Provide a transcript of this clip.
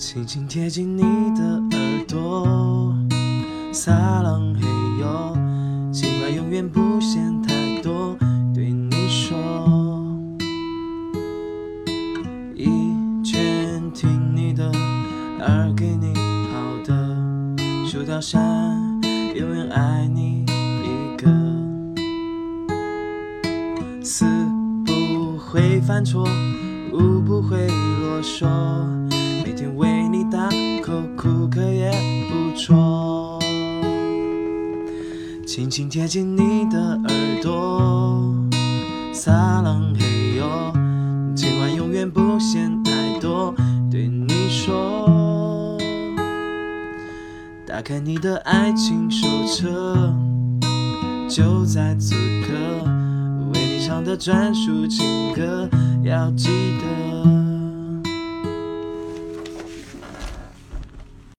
轻轻贴近你的耳朵，撒浪嘿哟，情话永远不嫌太多，对你说，一拳听你的，二给你好的，数到三，永远爱你一个，四不会犯错，五不会啰嗦。每天为你打 call，哭可也不错。轻轻贴近你的耳朵，撒浪嘿哟，情话永远不嫌太多，对你说。打开你的爱情手册，就在此刻，为你唱的专属情歌，要记得